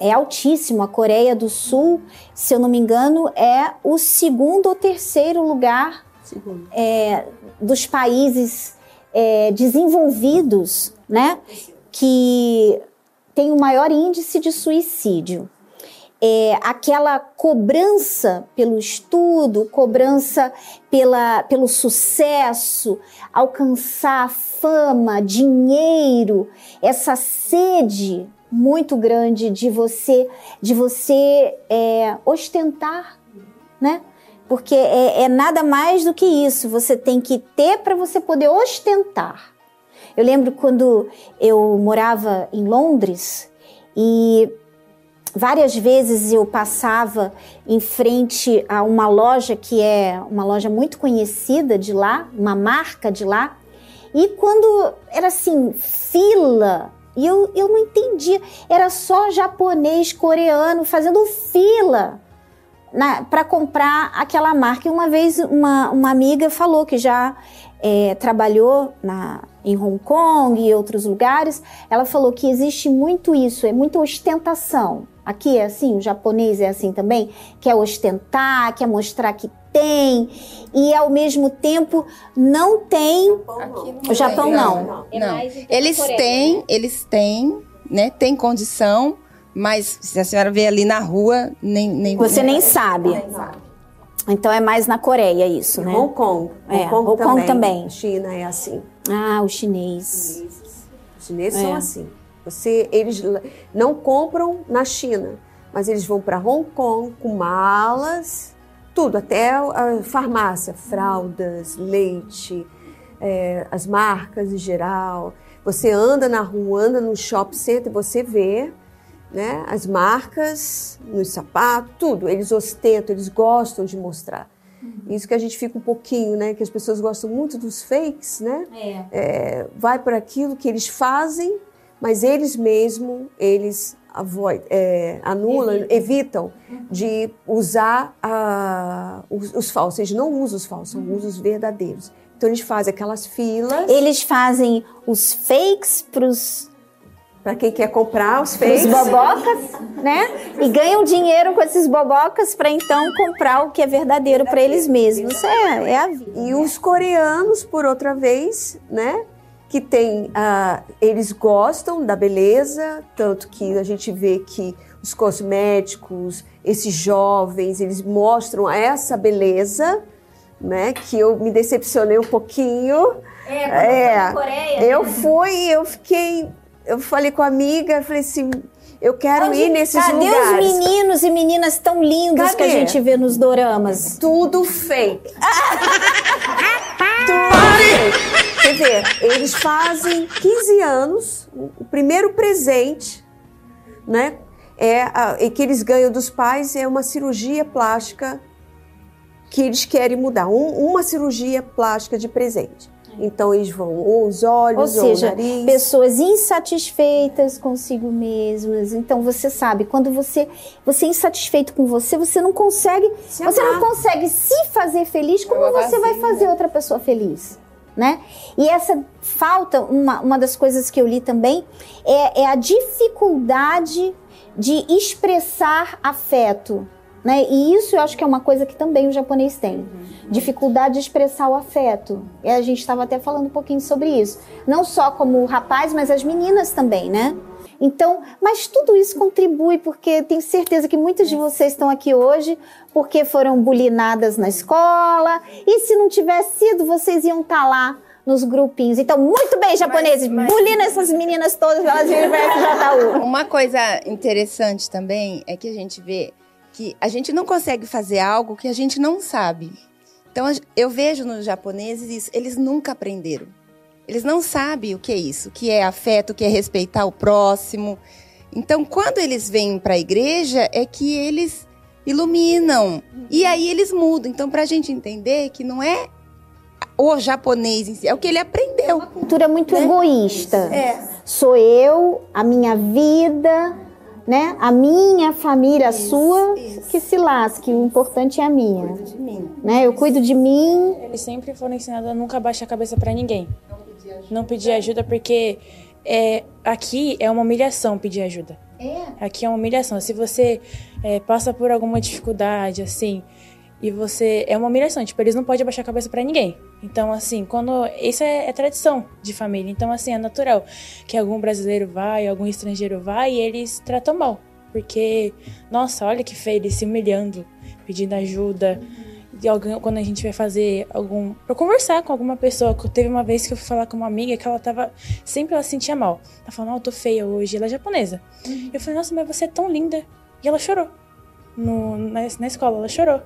é altíssimo. A Coreia do Sul, se eu não me engano, é o segundo ou terceiro lugar é, dos países é, desenvolvidos, né, que tem o maior índice de suicídio é, aquela cobrança pelo estudo, cobrança pela, pelo sucesso, alcançar fama, dinheiro, essa sede muito grande de você, de você é, ostentar, né? Porque é, é nada mais do que isso. Você tem que ter para você poder ostentar. Eu lembro quando eu morava em Londres e várias vezes eu passava em frente a uma loja que é uma loja muito conhecida de lá, uma marca de lá, e quando era assim, fila, e eu, eu não entendia, era só japonês, coreano fazendo fila para comprar aquela marca. E uma vez uma, uma amiga falou que já é, trabalhou na, em Hong Kong e outros lugares, ela falou que existe muito isso, é muita ostentação. Aqui é assim, o japonês é assim também, quer ostentar, quer mostrar que tem e ao mesmo tempo não tem. o Japão não. Não. Eles têm, eles têm, né? Tem condição, mas se a senhora vê ali na rua, nem. nem Você nem sabe. Então é mais na Coreia isso, né? Hong Kong. É, Hong Kong, Hong Kong também. também. China é assim. Ah, o chinês. Os chineses são É. assim. Você, eles não compram na China, mas eles vão para Hong Kong com malas, tudo, até a farmácia, fraldas, leite, é, as marcas em geral. Você anda na rua, anda no shopping center, você vê né, as marcas nos sapatos, tudo. Eles ostentam, eles gostam de mostrar. Isso que a gente fica um pouquinho, né? Que as pessoas gostam muito dos fakes, né? É, vai por aquilo que eles fazem, mas eles mesmo, eles avoid, é, anulam, evitam, de usar a- os, os falsos. Eles não usam os falsos, são usam os verdadeiros. Então eles fazem aquelas filas. Eles fazem os fakes pros Para quem quer comprar os os fakes. bobocas, né? E ganham dinheiro com esses bobocas para então comprar o que é verdadeiro para eles mesmos. É, é a vida. E os coreanos, por outra vez, né? Que tem, ah, eles gostam da beleza, tanto que a gente vê que os cosméticos, esses jovens, eles mostram essa beleza, né? Que eu me decepcionei um pouquinho. É, eu fui, eu fiquei, eu falei com a amiga, eu falei assim, eu quero ir nesses Cadê lugares. os meninos e meninas tão lindos que a Cadê? gente vê nos doramas? Tudo fake. Tudo fake. Quer ver, eles fazem 15 anos, o primeiro presente, né? É a, e que eles ganham dos pais é uma cirurgia plástica que eles querem mudar. Um- uma cirurgia plástica de presente. Então eles vão ou os olhos, Ou ou, seja, o nariz. pessoas insatisfeitas consigo mesmas. Então você sabe, quando você você é insatisfeito com você, você não consegue, Se você não amar. consegue se fazer feliz, como você vai fazer outra pessoa feliz? Né? E essa falta, uma, uma das coisas que eu li também, é, é a dificuldade de expressar afeto. Né? E isso eu acho que é uma coisa que também o japonês tem. Dificuldade de expressar o afeto. E a gente estava até falando um pouquinho sobre isso. Não só como o rapaz, mas as meninas também, né? Então, mas tudo isso contribui, porque tenho certeza que muitos de vocês estão aqui hoje porque foram bulinadas na escola. E se não tivesse sido, vocês iam estar lá nos grupinhos. Então, muito bem, japoneses, bulina essas meninas todas, elas virem para. Uma coisa interessante também é que a gente vê que a gente não consegue fazer algo que a gente não sabe. Então eu vejo nos japoneses isso, eles nunca aprenderam. Eles não sabem o que é isso, o que é afeto, o que é respeitar o próximo. Então quando eles vêm para a igreja é que eles iluminam e aí eles mudam. Então para a gente entender que não é o japonês em si, é o que ele aprendeu. cultura muito egoísta. É. Sou eu, a minha vida, né? A minha família, a sua, que se lasque. O importante é a minha. Né? Eu cuido de mim. Eles sempre foram ensinados a nunca baixar a cabeça pra ninguém. Não pedir ajuda porque é, aqui é uma humilhação pedir ajuda. Aqui é uma humilhação. Se você é, passa por alguma dificuldade, assim, e você. É uma humilhação. Tipo, eles não podem abaixar a cabeça pra ninguém. Então, assim, quando. Isso é, é tradição de família. Então, assim, é natural que algum brasileiro vai, algum estrangeiro vai e eles tratam mal. Porque, nossa, olha que feio, eles se humilhando, pedindo ajuda. De alguém, quando a gente vai fazer algum. Pra conversar com alguma pessoa. que Teve uma vez que eu fui falar com uma amiga que ela tava. Sempre ela se sentia mal. Ela falou, não, eu tô feia hoje. Ela é japonesa. Eu falei, nossa, mas você é tão linda. E ela chorou. No, na, na escola, ela chorou.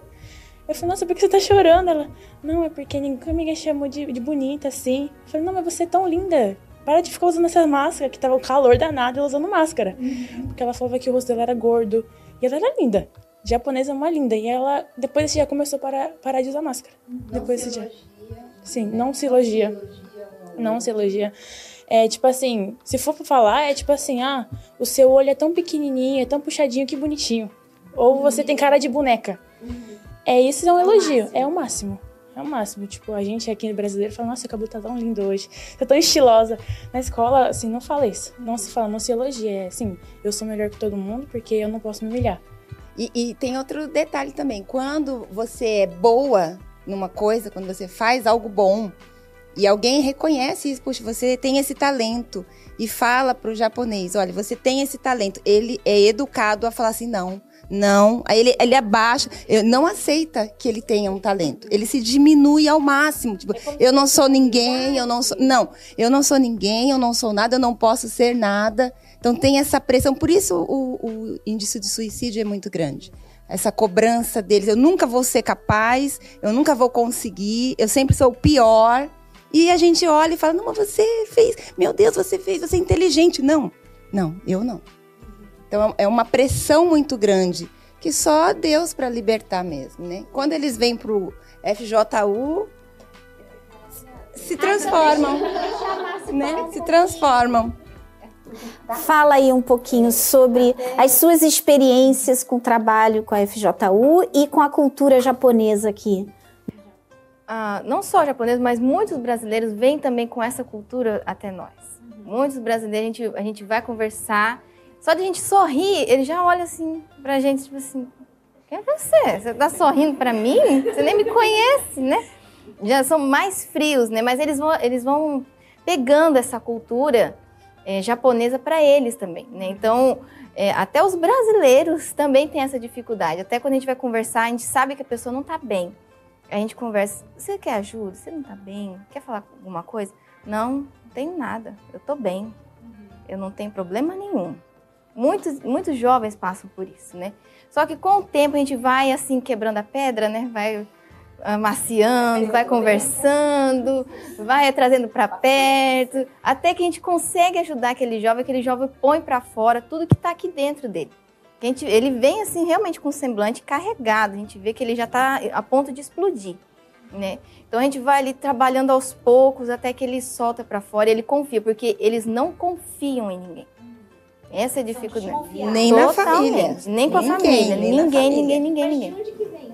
Eu falei, nossa, por que você tá chorando? Ela, não, é porque ninguém me chamou de, de bonita assim. Eu falei, não, mas você é tão linda. Para de ficar usando essa máscara, que tava o calor danado ela usando máscara. Porque ela falava que o rosto dela era gordo. E ela era linda. Japonesa é uma linda. E ela, depois desse dia, começou a parar, parar de usar máscara. depois desse dia. Sim, não se elogia. Não se elogia. É tipo assim, se for pra falar, é tipo assim, ah, o seu olho é tão pequenininho, é tão puxadinho, que bonitinho. Ou você tem cara de boneca. É isso, é um elogio, é o máximo. É o máximo. Tipo, a gente aqui no brasileiro fala, nossa, o cabelo tá tão lindo hoje. Tá tão estilosa. Na escola, assim, não fala isso. Não se fala, não se elogia. É assim, eu sou melhor que todo mundo porque eu não posso me humilhar. E, e tem outro detalhe também. Quando você é boa numa coisa, quando você faz algo bom, e alguém reconhece isso, puxa, você tem esse talento e fala pro japonês, olha, você tem esse talento. Ele é educado a falar assim, não, não. Aí ele, ele abaixa, ele não aceita que ele tenha um talento. Ele se diminui ao máximo. Tipo, eu não sou ninguém, eu não sou. Não, eu não sou ninguém, eu não sou nada, eu não posso ser nada. Então tem essa pressão. Por isso o, o índice de suicídio é muito grande. Essa cobrança deles. Eu nunca vou ser capaz, eu nunca vou conseguir, eu sempre sou o pior. E a gente olha e fala: não, mas você fez, meu Deus, você fez, você é inteligente. Não, não, eu não. Então é uma pressão muito grande que só Deus para libertar mesmo, né? Quando eles vêm pro FJU, se transformam, né? Se transformam. Fala aí um pouquinho sobre as suas experiências com o trabalho com a FJU e com a cultura japonesa aqui. Ah, não só japoneses, mas muitos brasileiros vêm também com essa cultura até nós. Muitos brasileiros, a gente, a gente vai conversar, só de a gente sorrir, ele já olha assim pra gente, tipo assim, quem é você? Você tá sorrindo pra mim? Você nem me conhece, né? Já são mais frios, né? Mas eles vão, eles vão pegando essa cultura é, japonesa para eles também, né? Então, é, até os brasileiros também têm essa dificuldade. Até quando a gente vai conversar, a gente sabe que a pessoa não está bem. A gente conversa, você quer ajuda? Você não está bem? Quer falar alguma coisa? Não, não tenho nada. Eu estou bem. Eu não tenho problema nenhum. Muitos, muitos jovens passam por isso, né? Só que com o tempo a gente vai assim quebrando a pedra, né? Vai amaciando, vai conversando, vai trazendo para perto, até que a gente consegue ajudar aquele jovem, aquele jovem põe para fora tudo que está aqui dentro dele. A gente, ele vem assim realmente com o semblante carregado, a gente vê que ele já está a ponto de explodir, né? Então a gente vai ali trabalhando aos poucos até que ele solta para fora, ele confia, porque eles não confiam em ninguém. Essa é a dificuldade. Nem na família. Nem com a Ninguém, família. nem na Ninguém, família. ninguém, ninguém, ninguém.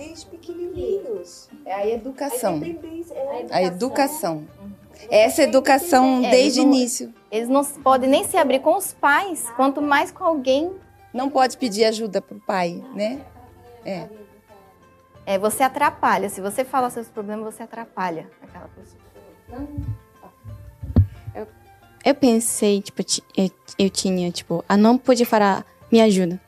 Desde pequenininhos. É a educação. É A educação. Essa educação É, desde o início. Eles não podem nem se abrir com os pais, quanto mais com alguém. Não pode pedir ajuda pro pai, né? É. É, você atrapalha. Se você fala seus problemas, você atrapalha aquela pessoa. Eu pensei, tipo, ti- eu, eu tinha, tipo, ah, não podia falar, me ajuda.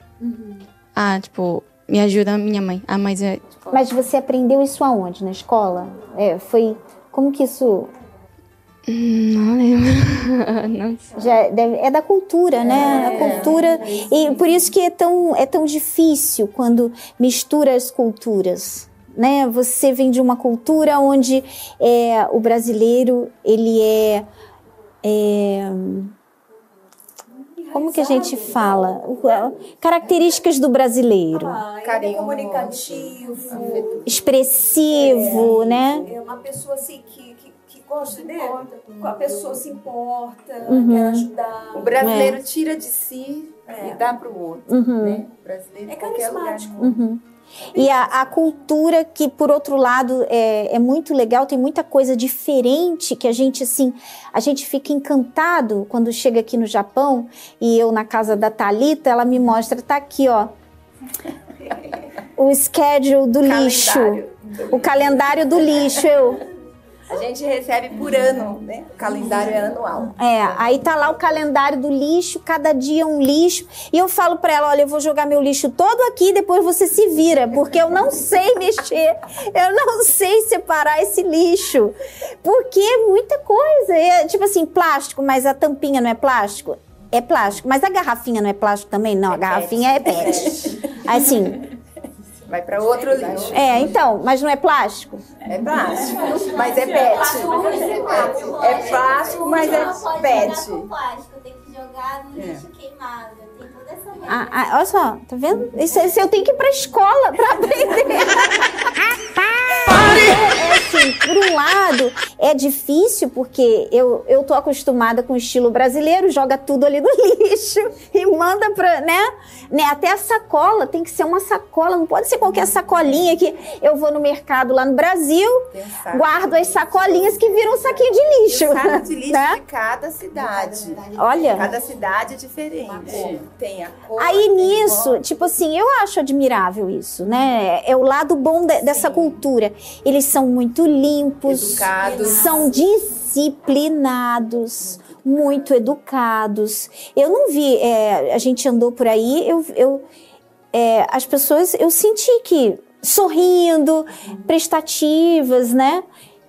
Ah, tipo, me ajuda minha mãe. Ah, mas é. Mas você aprendeu isso aonde? Na escola? É, foi. Como que isso. Hum, Não lembro. não sei. Já deve- é da cultura, né? A cultura. E por isso que é tão, é tão difícil quando mistura as culturas. Né? Você vem de uma cultura onde é, o brasileiro ele é, é como que a gente fala? O- Características do brasileiro. Carinho. comunicativo. Expressivo, né? É uma pessoa assim que, que, que gosta, né? Com a pessoa se importa, Uhum. quer ajudar. O brasileiro É. tira de si e dá pro outro, Uhum. né? O brasileiro É carismático. Uhum. E a, a cultura que, por outro lado, é, é muito legal, tem muita coisa diferente que a gente, assim, a gente fica encantado quando chega aqui no Japão e eu na casa da Thalita, ela me mostra, tá aqui, ó, o schedule do lixo, o calendário do lixo, eu... A gente recebe por ano, né? O calendário é anual. É, aí tá lá o calendário do lixo, cada dia um lixo. E eu falo pra ela, olha, eu vou jogar meu lixo todo aqui, depois você se vira, porque eu não sei mexer, eu não sei separar esse lixo. Porque é muita coisa. É, tipo assim, plástico, mas a tampinha não é plástico? É plástico. Mas a garrafinha não é plástico também? Não, a garrafinha é pet. Assim, Vai para outro lixo. é, então, mas não é plástico? É plástico, mas é pet. É plástico, mas é pet. plástico, tem que jogar no lixo queimado. Tem toda essa Ah, ah, olha só, tá vendo? Isso, isso eu tenho que ir pra escola pra aprender. Assim, por um lado, é difícil porque eu, eu tô acostumada com o estilo brasileiro, joga tudo ali no lixo e manda pra, né? né? Até a sacola tem que ser uma sacola, não pode ser qualquer sacolinha que eu vou no mercado lá no Brasil, Pensar. guardo as sacolinhas que viram um saquinho de lixo. O saco de lixo né? de cada cidade. Olha. Cada cidade é diferente. Tem a cor. Aí nisso, tipo assim, eu acho admirável isso, né? É o lado bom de- dessa cultura. Eles são muito limpos, Educados. são disciplinados, muito educados. Eu não vi, é, a gente andou por aí, eu, eu é, as pessoas, eu senti que sorrindo, prestativas, né?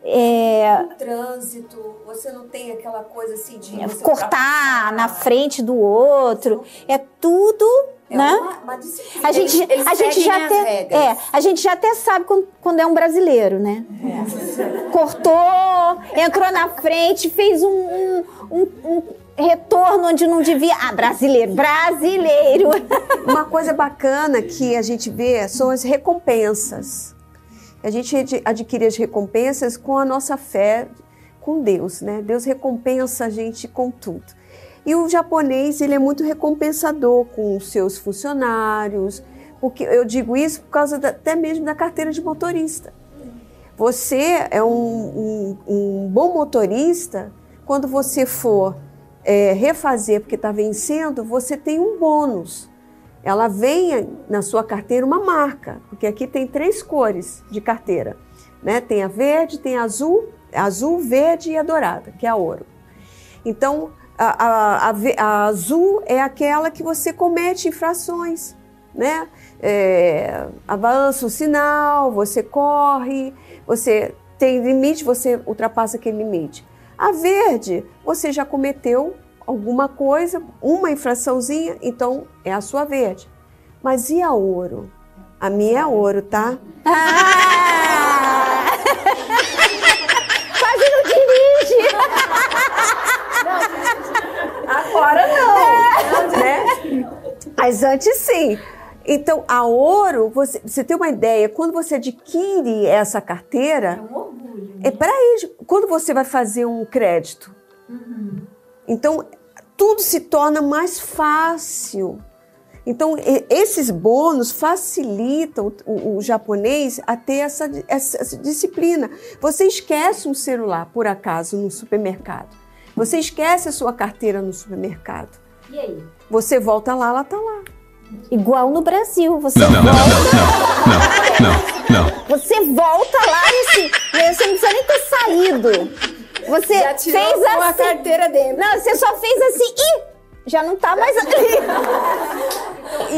É, No trânsito, você não tem aquela coisa assim de cortar na frente do outro, é tudo, É né? uma- uma disciplina. A gente, Eles- a eles gente já até, é, a gente já até sabe quando, quando é um brasileiro, né? Cortou, entrou na frente, fez um, um, um- um retorno onde não devia. Ah, brasileiro, brasileiro. Uma coisa bacana que a gente vê são as recompensas. A gente ad- adquire as recompensas com a nossa fé com Deus, né? Deus recompensa a gente com tudo. E o japonês, ele é muito recompensador com os seus funcionários, porque eu digo isso por causa da- até mesmo da carteira de motorista. Você é um, um- um bom motorista quando você for é, refazer porque está vencendo, você tem um bônus. Ela vem na sua carteira uma marca, porque aqui tem três cores de carteira, né? Tem a verde, tem a azul, a azul, verde e a dourada, que é a ouro. Então, a, a- a azul é aquela que você comete infrações, né? É, avança o sinal, você corre, você tem limite, você ultrapassa aquele limite. A verde, você já cometeu alguma coisa, uma infraçãozinha, então é a sua verde. Mas e a ouro? A minha é ouro, tá? Quase não dirige. Agora não, né? Mas antes sim. Então, a ouro, você, você tem uma ideia, quando você adquire essa carteira, é para isso. Quando você vai fazer um crédito, então tudo se torna mais fácil. Então, esses bônus facilitam o, o japonês a ter essa, essa- essa disciplina. Você esquece um celular, por acaso, no supermercado. Você esquece a sua carteira no supermercado. E aí? Você volta lá, ela está lá. Igual no Brasil, você Não, não, não, volta. não, não, não, não. Você volta lá nesse. Você não precisa nem ter saído. Você Já tirou fez com a assim. carteira dentro. Não, você só fez assim e já não tá mais ali.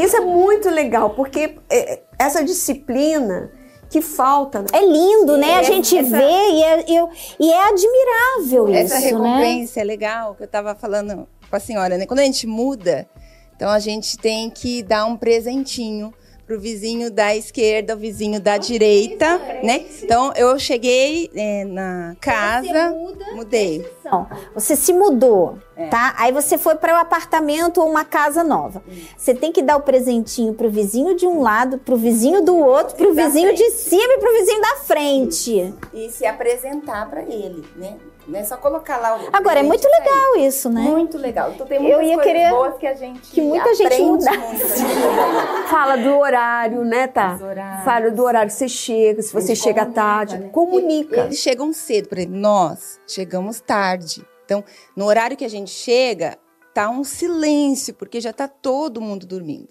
Isso é muito legal, porque é, essa disciplina que falta. É lindo, né? A É, gente essa- vê e é, eu- e é admirável Essa isso, né? recompensa é legal, que eu tava falando com a senhora, né? Quando a gente muda, então a gente tem que dar um presentinho pro vizinho da esquerda, o vizinho da direita, né? Então eu cheguei é, na casa, mudei. Não, você se mudou, É. tá? Aí você foi para um apartamento ou uma casa nova. Você tem que dar o presentinho pro vizinho de um lado, pro vizinho do outro, pro vizinho de cima e pro vizinho da frente. E se apresentar pra ele, né? Não é só colocar lá o Agora, é muito legal isso, né? Muito legal. Então tem Eu muitas ia coisas querer boas que a gente que muita gente mudasse. muito. Fala do horário, né, tá? Fala do horário que você chega, se você chega comunica, tarde. né? Comunica. Eles chegam cedo, por exemplo, nós chegamos tarde. Então, no horário que a gente chega, tá um silêncio, porque já tá todo mundo dormindo.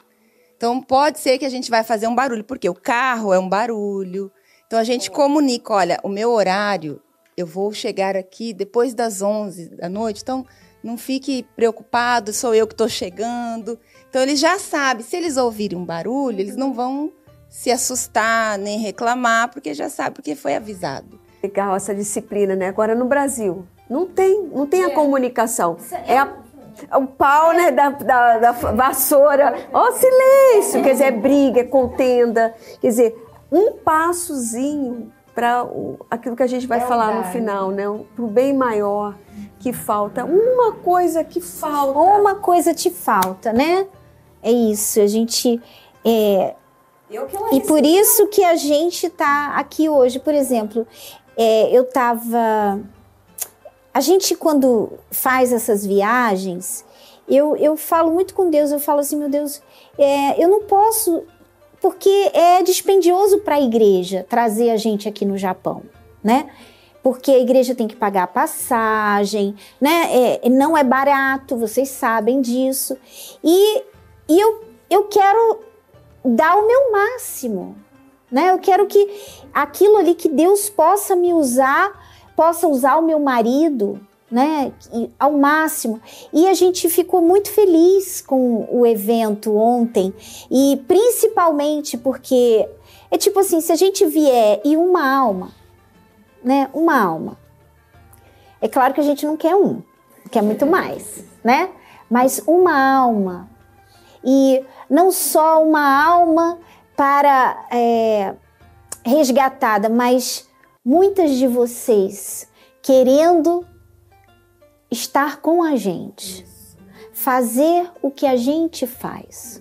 Então, pode ser que a gente vai fazer um barulho, porque o carro é um barulho. Então, a gente comunica, olha, o meu horário, eu vou chegar aqui depois das 11 da noite, então não fique preocupado, sou eu que estou chegando. Então, eles já sabem, se eles ouvirem um barulho, eles não vão se assustar nem reclamar, porque já sabe, porque foi avisado. Legal essa disciplina, né? Agora no Brasil, não tem, não tem a comunicação. É a- o pau, né, da, da, da vassoura. Ó, silêncio! Quer dizer, é briga, é contenda. Quer dizer, um passozinho para aquilo que a gente vai É falar no verdade. final, né? Pro bem maior que falta. Uma coisa que falta. Uma coisa te falta, né? É isso, a gente. é, Eu que ela E por isso que a gente tá aqui hoje, por exemplo, é, eu tava. A gente, quando faz essas viagens, eu, eu falo muito com Deus, eu falo assim, meu Deus, é, eu não posso, porque é dispendioso para a igreja trazer a gente aqui no Japão, né? Porque a igreja tem que pagar a passagem, né? É, não é barato, vocês sabem disso. E, e eu, eu quero dar o meu máximo, né? Eu quero que aquilo ali que Deus possa me usar, possa usar o meu marido, né, ao máximo. E a gente ficou muito feliz com o evento ontem, e principalmente porque é tipo assim, se a gente vier e uma alma, né, uma alma. É claro que a gente não quer um, quer muito mais, né? Mas uma alma e não só uma alma para é, resgatada, mas muitas de vocês querendo estar com a gente, fazer o que a gente faz.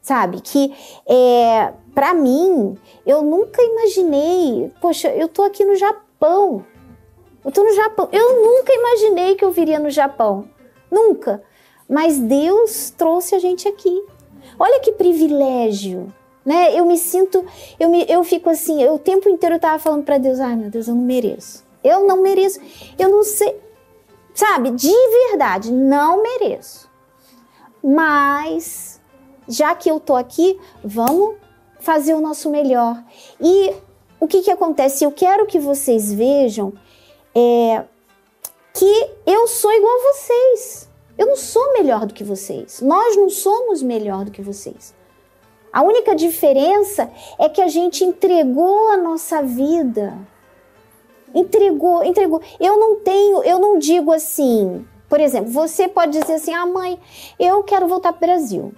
Sabe? Que é, para mim, eu nunca imaginei, poxa, eu tô aqui no Japão. Eu tô no Japão. Eu nunca imaginei que eu viria no Japão. Nunca. Mas Deus trouxe a gente aqui. Olha que privilégio, né? Eu me sinto, eu, me, eu fico assim, eu, o tempo inteiro eu tava falando para Deus, ai meu Deus, eu não mereço. Eu não mereço. Eu não sei, Sabe, de verdade, não mereço. Mas, já que eu tô aqui, vamos fazer o nosso melhor. E o que que acontece? Eu quero que vocês vejam é, que eu sou igual a vocês. Eu não sou melhor do que vocês. Nós não somos melhor do que vocês. A única diferença é que a gente entregou a nossa vida entregou, entregou. Eu não tenho, eu não digo assim, por exemplo, você pode dizer assim: ah, mãe, eu quero voltar para o Brasil.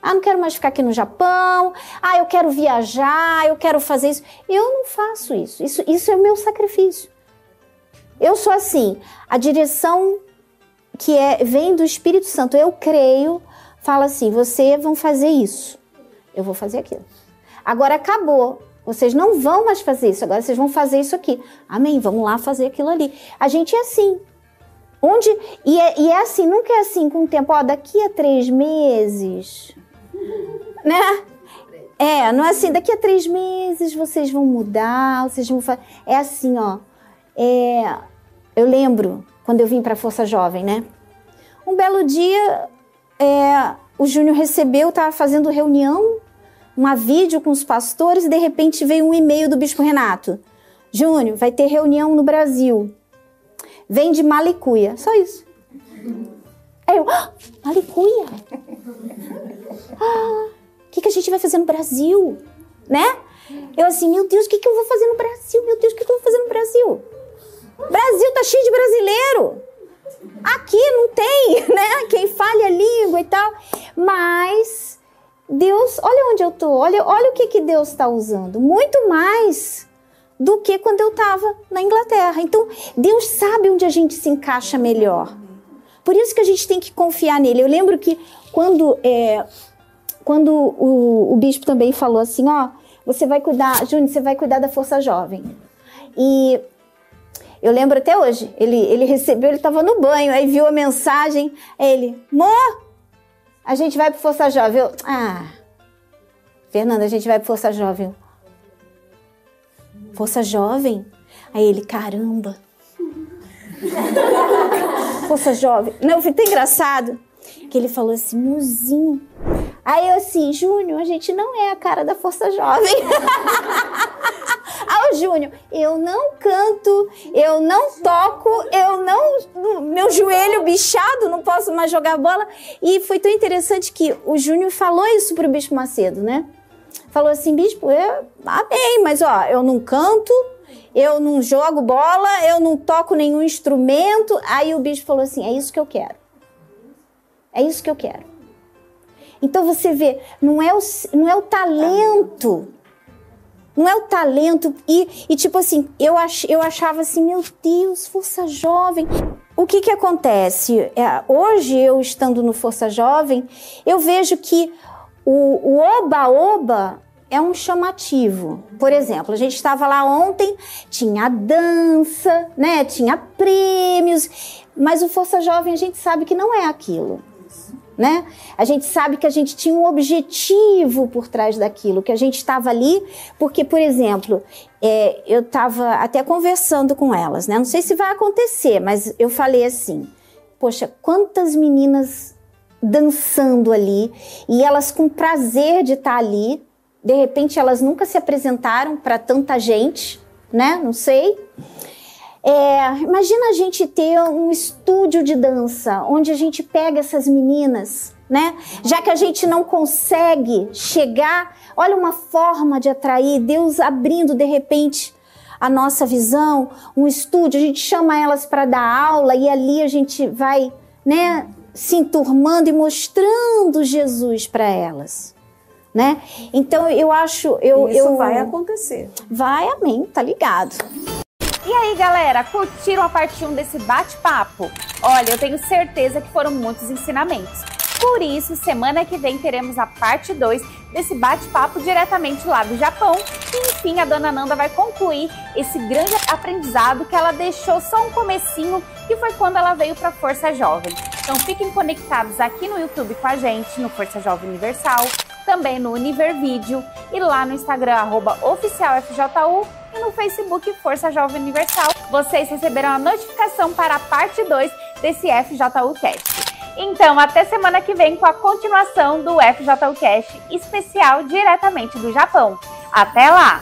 Ah, não quero mais ficar aqui no Japão. Ah, eu quero viajar, eu quero fazer isso. Eu não faço isso. Isso, isso é o meu sacrifício. Eu sou assim, a direção que é vem do Espírito Santo, eu creio, fala assim: você vão fazer isso. Eu vou fazer aquilo. Agora acabou. Vocês não vão mais fazer isso, agora vocês vão fazer isso aqui. Amém, vamos lá fazer aquilo ali. A gente é assim. Onde. E é, e é assim, nunca é assim com o tempo, ó, daqui a três meses. Né? É, não é assim, daqui a três meses vocês vão mudar, vocês vão fazer. É assim, ó. É, eu lembro quando eu vim para a Força Jovem, né? Um belo dia, é, o Júnior recebeu, estava fazendo reunião uma vídeo com os pastores e de repente veio um e-mail do Bispo Renato. Júnior, vai ter reunião no Brasil. Vem de Malicuia. Só isso. Aí eu, ah, Malicuia? Ah, o que, que a gente vai fazer no Brasil? Né? Eu assim, meu Deus, o que, que eu vou fazer no Brasil? Meu Deus, o que, que eu vou fazer no Brasil? Brasil tá cheio de brasileiro. Aqui não tem, né? Quem fale a língua e tal. Mas Deus, olha onde eu tô, olha, olha o que, que Deus está usando. Muito mais do que quando eu estava na Inglaterra. Então, Deus sabe onde a gente se encaixa melhor. Por isso que a gente tem que confiar nele. Eu lembro que quando, é, quando o, o bispo também falou assim, ó, você vai cuidar, Júnior, você vai cuidar da Força Jovem. E eu lembro até hoje, ele, ele recebeu, ele estava no banho, aí viu a mensagem, ele, Mô, a gente vai pro Força Jovem. Eu, ah, Fernanda, a gente vai pro Força Jovem. Força Jovem? Aí ele, caramba. Força Jovem. Não, foi tão engraçado que ele falou assim, muzinho. Aí eu assim, Júnior, a gente não é a cara da Força Jovem. Ah, Júnior, eu não canto, eu não toco, eu não. Meu joelho bichado, não posso mais jogar bola. E foi tão interessante que o Júnior falou isso pro Bispo Macedo, né? Falou assim, Bispo, eu amei, mas ó, eu não canto, eu não jogo bola, eu não toco nenhum instrumento. Aí o Bispo falou assim: é isso que eu quero. É isso que eu quero. Então você vê, não é o, não é o talento não é o talento. E, e tipo assim, eu, ach, eu achava assim, meu Deus, Força Jovem. O que que acontece? É, hoje, eu estando no Força Jovem, eu vejo que o oba-oba é um chamativo. Por exemplo, a gente estava lá ontem, tinha dança, né? Tinha prêmios, mas o Força Jovem a gente sabe que não é aquilo. Né? A gente sabe que a gente tinha um objetivo por trás daquilo, que a gente estava ali, porque, por exemplo, é, eu estava até conversando com elas, né? Não sei se vai acontecer, mas eu falei assim: poxa, quantas meninas dançando ali e elas com prazer de estar ali, de repente elas nunca se apresentaram para tanta gente, né? Não sei. É, imagina a gente ter um estúdio de dança onde a gente pega essas meninas, né? Já que a gente não consegue chegar, olha uma forma de atrair, Deus abrindo de repente a nossa visão, um estúdio, a gente chama elas para dar aula e ali a gente vai, né, se enturmando e mostrando Jesus para elas. Né? Então eu acho eu Isso eu, vai acontecer. Vai, amém, tá ligado. E aí, galera, curtiram a parte 1 desse bate-papo? Olha, eu tenho certeza que foram muitos ensinamentos. Por isso, semana que vem teremos a parte 2 desse bate-papo diretamente lá do Japão. E enfim, a dona Nanda vai concluir esse grande aprendizado que ela deixou só um comecinho, que foi quando ela veio para Força Jovem. Então fiquem conectados aqui no YouTube com a gente, no Força Jovem Universal, também no Univer Vídeo e lá no Instagram, arroba oficialfju e no Facebook Força Jovem Universal. Vocês receberão a notificação para a parte 2 desse FJU Cast. Então, até semana que vem com a continuação do FJU Cast especial diretamente do Japão. Até lá!